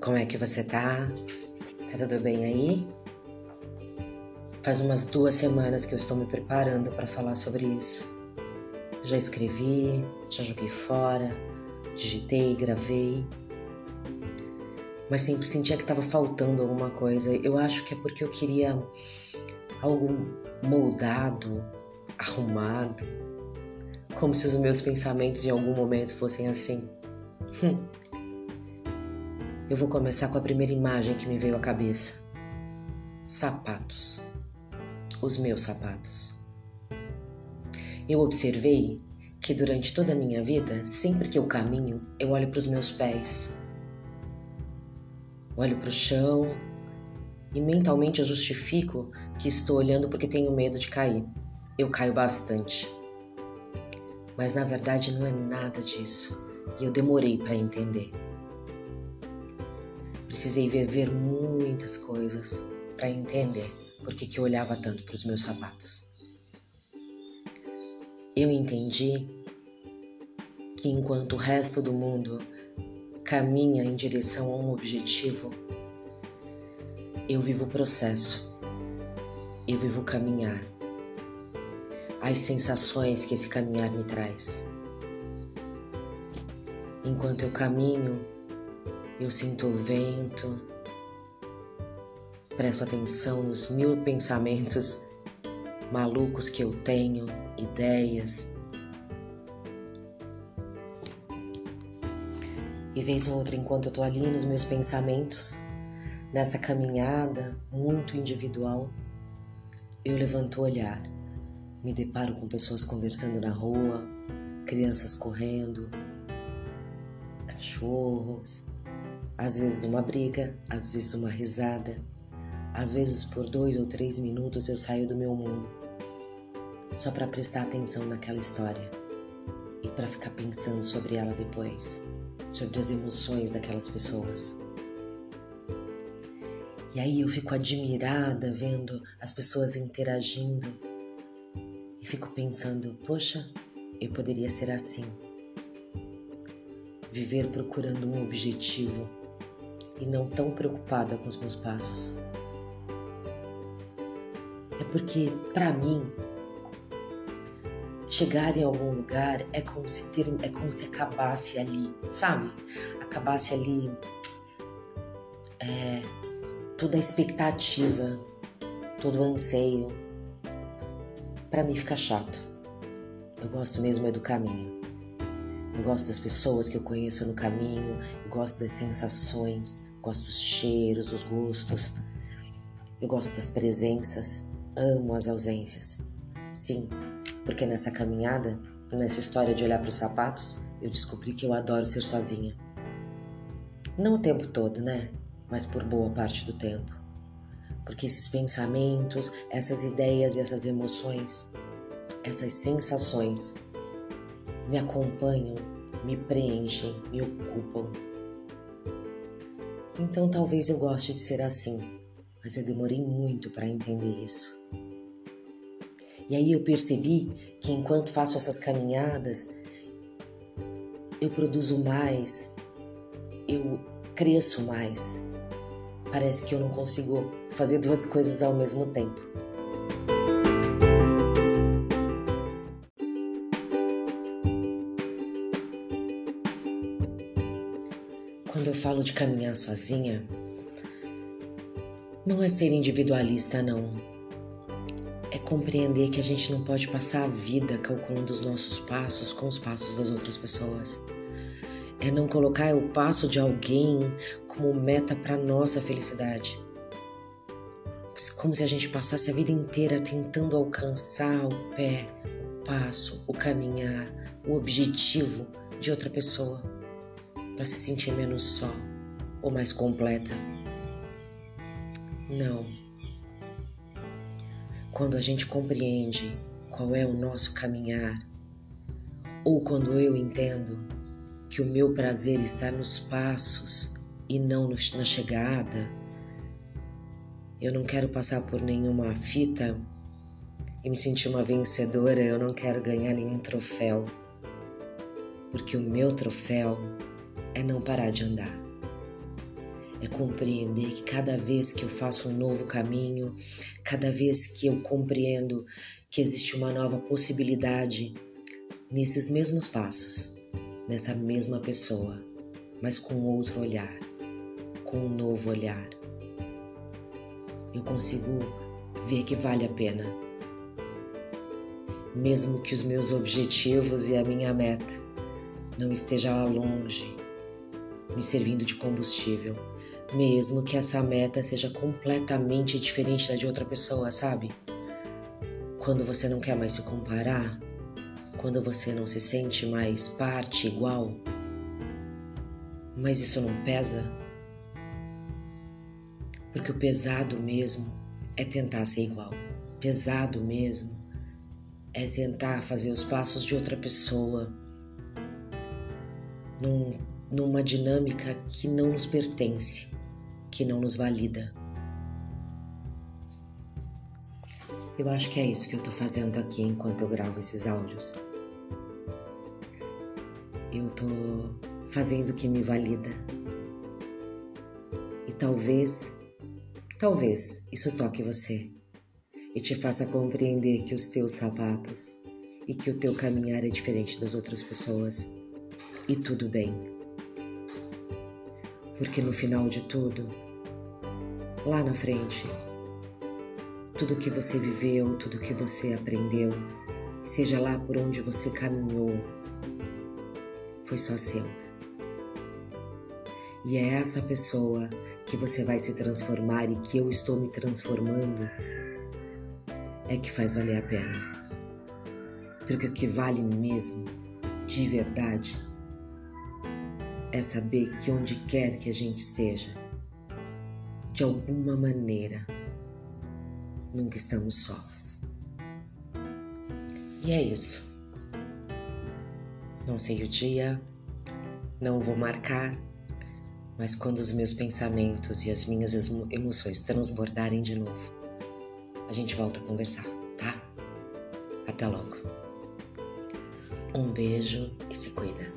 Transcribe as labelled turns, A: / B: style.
A: Como é que você tá? Tá tudo bem aí? Faz umas duas semanas que eu estou me preparando para falar sobre isso. Já escrevi, já joguei fora, digitei, gravei. Mas sempre sentia que estava faltando alguma coisa. Eu acho que é porque eu queria algo moldado, arrumado, como se os meus pensamentos em algum momento fossem assim. Eu vou começar com a primeira imagem que me veio à cabeça: sapatos. Os meus sapatos. Eu observei que durante toda a minha vida, sempre que eu caminho, eu olho para os meus pés. Olho para o chão e mentalmente eu justifico que estou olhando porque tenho medo de cair. Eu caio bastante. Mas na verdade não é nada disso e eu demorei para entender. Precisei viver muitas coisas para entender por que, eu olhava tanto para os meus sapatos. Eu entendi que enquanto o resto do mundo caminha em direção a um objetivo, eu vivo o processo, eu vivo caminhar, as sensações que esse caminhar me traz. Enquanto eu caminho, eu sinto o vento, presto atenção nos mil pensamentos malucos que eu tenho, ideias. E vez ou outra, enquanto eu tô ali nos meus pensamentos, nessa caminhada muito individual, eu levanto o olhar, me deparo com pessoas conversando na rua, crianças correndo, cachorros, às vezes uma briga, às vezes uma risada, às vezes por dois ou três minutos eu saio do meu mundo. Só para prestar atenção naquela história. E para ficar pensando sobre ela depois, sobre as emoções daquelas pessoas. E aí eu fico admirada vendo as pessoas interagindo. E fico pensando: poxa, eu poderia ser assim. Viver procurando um objetivo e não tão preocupada com os meus passos. É porque, para mim, chegar em algum lugar é como se ter, é como se acabasse ali, sabe? Acabasse ali é, toda a expectativa, todo o anseio. Para mim fica chato. Eu gosto mesmo é do caminho. Eu gosto das pessoas que eu conheço no caminho, eu gosto das sensações, gosto dos cheiros, dos gostos. Eu gosto das presenças, amo as ausências. Sim, porque nessa caminhada, nessa história de olhar para os sapatos, eu descobri que eu adoro ser sozinha. Não o tempo todo, né? Mas por boa parte do tempo. Porque esses pensamentos, essas ideias e essas emoções, essas sensações me acompanham, me preenchem, me ocupam. Então talvez eu goste de ser assim, mas eu demorei muito para entender isso. E aí eu percebi que enquanto faço essas caminhadas, eu produzo mais, eu cresço mais. Parece que eu não consigo fazer duas coisas ao mesmo tempo. Quando eu falo de caminhar sozinha, não é ser individualista, não. É compreender que a gente não pode passar a vida calculando os nossos passos com os passos das outras pessoas. É não colocar o passo de alguém como meta para nossa felicidade. Como se a gente passasse a vida inteira tentando alcançar o pé, o passo, o caminhar, o objetivo de outra pessoa para se sentir menos só ou mais completa. Não. Quando a gente compreende qual é o nosso caminhar, ou quando eu entendo que o meu prazer está nos passos e não na chegada, eu não quero passar por nenhuma fita e me sentir uma vencedora, eu não quero ganhar nenhum troféu, porque o meu troféu é não parar de andar. é compreender que cada vez que eu faço um novo caminho, cada vez que eu compreendo que existe uma nova possibilidade nesses mesmos passos, nessa mesma pessoa, mas com outro olhar, com um novo olhar, eu consigo ver que vale a pena. Mesmo que os meus objetivos e a minha meta não estejam lá longe, me servindo de combustível, mesmo que essa meta seja completamente diferente da de outra pessoa, sabe? Quando você não quer mais se comparar, quando você não se sente mais parte igual, mas isso não pesa? Porque o pesado mesmo é tentar ser igual. Pesado mesmo é tentar fazer os passos de outra pessoa num, numa dinâmica que não nos pertence, que não nos valida. Eu acho que é isso que eu tô fazendo aqui enquanto eu gravo esses áudios. Eu tô fazendo o que me valida. E talvez Talvez isso toque você e te faça compreender que os teus sapatos e que o teu caminhar é diferente das outras pessoas. E tudo bem. Porque no final de tudo, lá na frente, tudo que você viveu, tudo que você aprendeu, seja lá por onde você caminhou, foi só seu. E é essa pessoa que você vai se transformar e que eu estou me transformando é que faz valer a pena. Porque o que vale mesmo, de verdade, é saber que onde quer que a gente esteja, de alguma maneira, nunca estamos sós. E é isso. Não sei o dia, não vou marcar mas quando os meus pensamentos e as minhas emoções transbordarem de novo, a gente volta a conversar, tá? Até logo. Um beijo e se cuida.